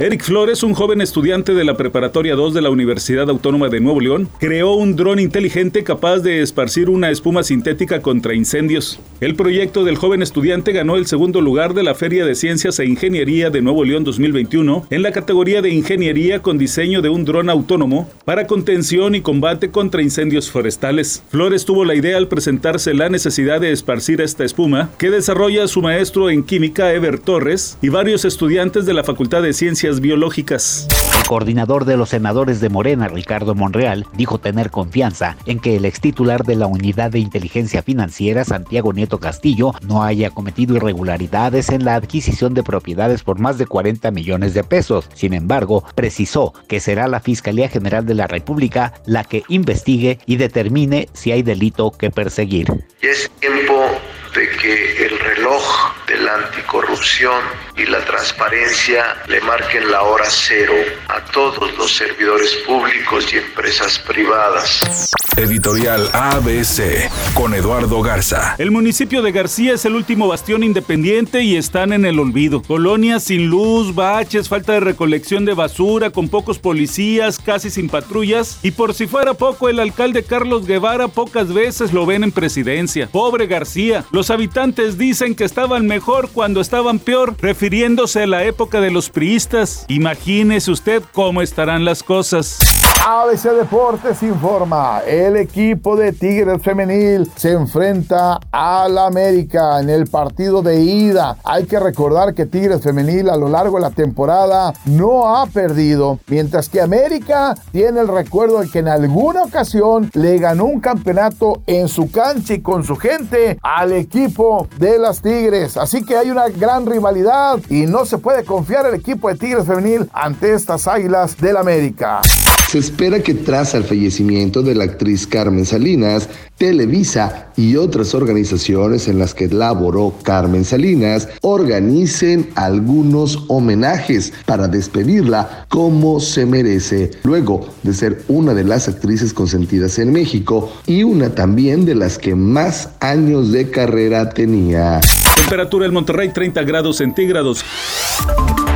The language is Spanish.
Eric Flores, un joven estudiante de la Preparatoria 2 de la Universidad Autónoma de Nuevo León, creó un dron inteligente capaz de esparcir una espuma sintética contra incendios. El proyecto del joven estudiante ganó el segundo lugar de la Feria de Ciencias e Ingeniería de Nuevo León 2021 en la categoría de Ingeniería con diseño de un dron autónomo para contención y combate contra incendios forestales. Flores tuvo la idea al presentarse la necesidad de esparcir esta espuma que desarrolla su maestro en química Ever Torres y varios estudiantes de la Facultad de Ciencias biológicas. El coordinador de los senadores de Morena, Ricardo Monreal, dijo tener confianza en que el ex titular de la Unidad de Inteligencia Financiera, Santiago Nieto Castillo, no haya cometido irregularidades en la adquisición de propiedades por más de 40 millones de pesos. Sin embargo, precisó que será la Fiscalía General de la República la que investigue y determine si hay delito que perseguir. es tiempo de que el reloj de la anticorrupción y la transparencia le marquen la hora cero a todos los servidores públicos y empresas privadas. Editorial ABC con Eduardo Garza. El municipio de García es el último bastión independiente y están en el olvido. Colonias sin luz, baches, falta de recolección de basura, con pocos policías, casi sin patrullas. Y por si fuera poco, el alcalde Carlos Guevara pocas veces lo ven en presidencia. Pobre García. Los habitantes dicen que estaban mejor cuando estaban peor, refiriéndose a la época de los priistas. Imagínese usted cómo estarán las cosas. ABC Deportes informa, el equipo de Tigres Femenil se enfrenta al América en el partido de ida. Hay que recordar que Tigres Femenil a lo largo de la temporada no ha perdido, mientras que América tiene el recuerdo de que en alguna ocasión le ganó un campeonato en su cancha y con su gente al equipo de las Tigres. Así que hay una gran rivalidad y no se puede confiar el equipo de Tigres Femenil ante estas águilas del América. Se espera que tras el fallecimiento de la actriz Carmen Salinas, Televisa y otras organizaciones en las que laboró Carmen Salinas organicen algunos homenajes para despedirla como se merece, luego de ser una de las actrices consentidas en México y una también de las que más años de carrera tenía. Temperatura en Monterrey 30 grados centígrados.